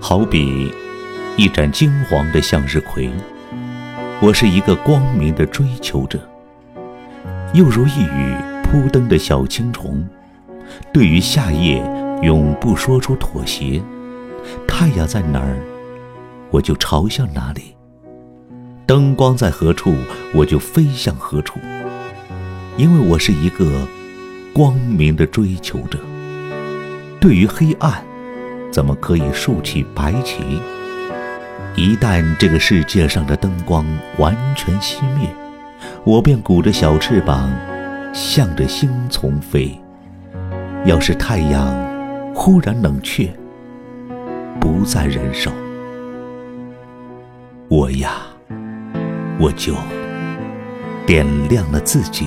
好比一盏金黄的向日葵，我是一个光明的追求者；又如一羽扑灯的小青虫，对于夏夜永不说出妥协。太阳在哪儿，我就朝向哪里；灯光在何处，我就飞向何处。因为我是一个光明的追求者。对于黑暗，怎么可以竖起白旗？一旦这个世界上的灯光完全熄灭，我便鼓着小翅膀，向着星丛飞。要是太阳忽然冷却，不再燃烧，我呀，我就点亮了自己。